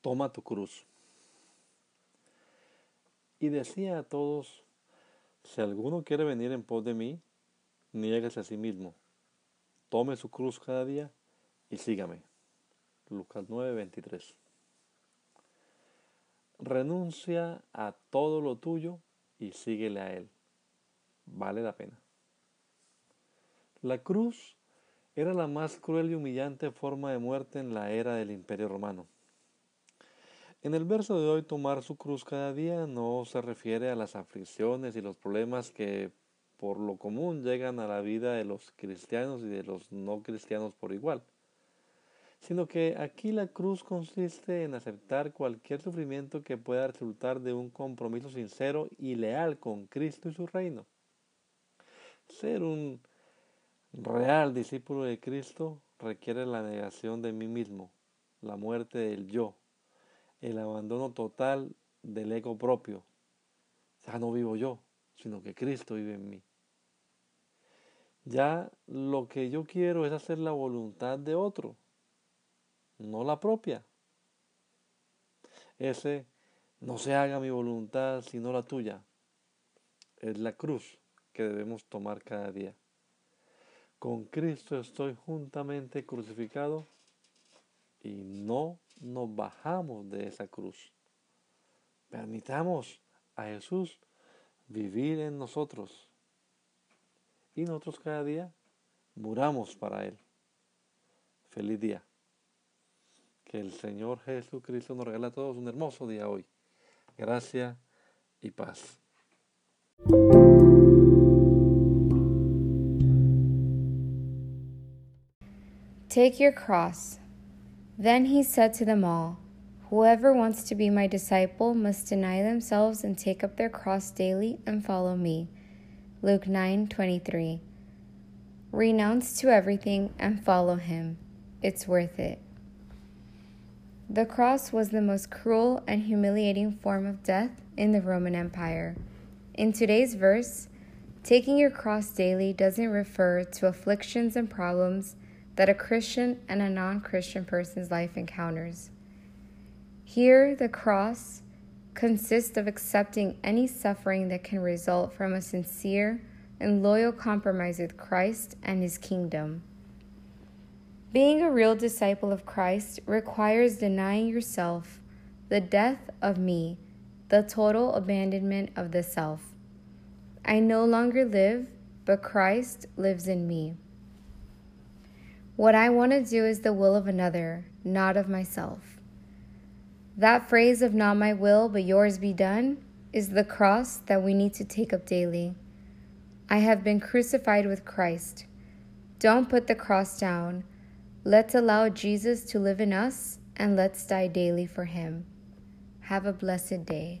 Toma tu cruz. Y decía a todos, si alguno quiere venir en pos de mí, niéguese a sí mismo, tome su cruz cada día y sígame. Lucas 9:23. Renuncia a todo lo tuyo y síguele a Él. Vale la pena. La cruz era la más cruel y humillante forma de muerte en la era del Imperio Romano. En el verso de hoy, tomar su cruz cada día no se refiere a las aflicciones y los problemas que por lo común llegan a la vida de los cristianos y de los no cristianos por igual, sino que aquí la cruz consiste en aceptar cualquier sufrimiento que pueda resultar de un compromiso sincero y leal con Cristo y su reino. Ser un real discípulo de Cristo requiere la negación de mí mismo, la muerte del yo, el abandono total del ego propio. Ya no vivo yo, sino que Cristo vive en mí. Ya lo que yo quiero es hacer la voluntad de otro, no la propia. Ese no se haga mi voluntad sino la tuya. Es la cruz que debemos tomar cada día. Con Cristo estoy juntamente crucificado y no nos bajamos de esa cruz. Permitamos a Jesús vivir en nosotros y nosotros cada día muramos para Él. Feliz día. Que el Señor Jesucristo nos regala a todos un hermoso día hoy. Gracia y paz. Take your cross. Then he said to them all, Whoever wants to be my disciple must deny themselves and take up their cross daily and follow me. Luke 9:23. Renounce to everything and follow him. It's worth it. The cross was the most cruel and humiliating form of death in the Roman Empire. In today's verse, taking your cross daily doesn't refer to afflictions and problems that a Christian and a non Christian person's life encounters. Here, the cross consists of accepting any suffering that can result from a sincere and loyal compromise with Christ and His kingdom. Being a real disciple of Christ requires denying yourself, the death of me, the total abandonment of the self. I no longer live, but Christ lives in me. What I want to do is the will of another, not of myself. That phrase of not my will, but yours be done is the cross that we need to take up daily. I have been crucified with Christ. Don't put the cross down. Let's allow Jesus to live in us and let's die daily for him. Have a blessed day.